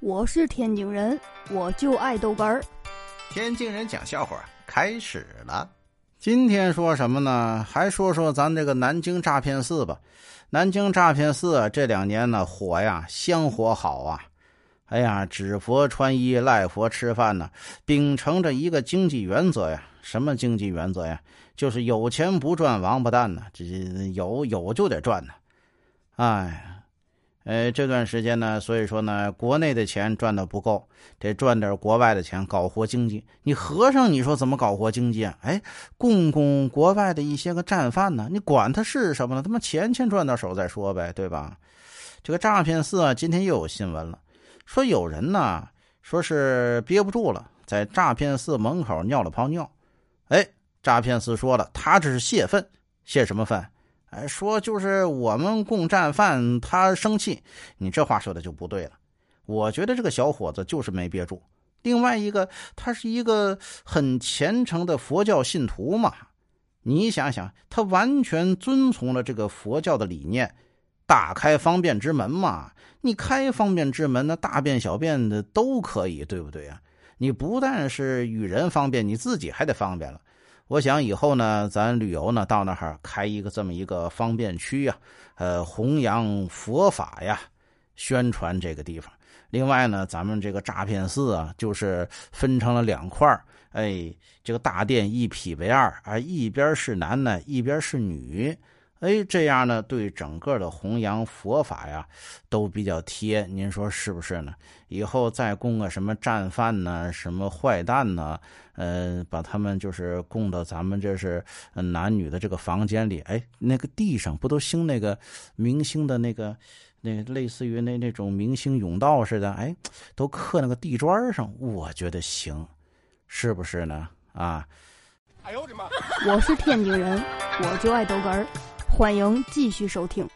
我是天津人，我就爱豆干儿。天津人讲笑话开始了。今天说什么呢？还说说咱这个南京诈骗寺吧。南京诈骗寺这两年呢火呀，香火好啊。哎呀，纸佛穿衣，赖佛吃饭呢，秉承着一个经济原则呀。什么经济原则呀？就是有钱不赚王八蛋呢。这有有就得赚呢。哎。呃，这段时间呢，所以说呢，国内的钱赚的不够，得赚点国外的钱，搞活经济。你和尚，你说怎么搞活经济啊？哎，供供国外的一些个战犯呢？你管他是什么呢？他妈钱钱赚到手再说呗，对吧？这个诈骗寺啊，今天又有新闻了，说有人呢，说是憋不住了，在诈骗寺门口尿了泡尿。哎，诈骗寺说了，他这是泄愤，泄什么愤？哎，说就是我们供战犯，他生气，你这话说的就不对了。我觉得这个小伙子就是没憋住。另外一个，他是一个很虔诚的佛教信徒嘛。你想想，他完全遵从了这个佛教的理念，打开方便之门嘛。你开方便之门，那大便小便的都可以，对不对啊？你不但是与人方便，你自己还得方便了。我想以后呢，咱旅游呢，到那儿开一个这么一个方便区呀，呃，弘扬佛法呀，宣传这个地方。另外呢，咱们这个诈骗寺啊，就是分成了两块哎，这个大殿一劈为二啊，一边是男的，一边是女。哎，这样呢，对整个的弘扬佛法呀，都比较贴。您说是不是呢？以后再供个什么战犯呢，什么坏蛋呢？呃，把他们就是供到咱们这是男女的这个房间里。哎，那个地上不都兴那个明星的那个，那类似于那那种明星甬道似的？哎，都刻那个地砖上，我觉得行，是不是呢？啊！哎呦我的妈！我是天津人，我就爱豆干儿。欢迎继续收听。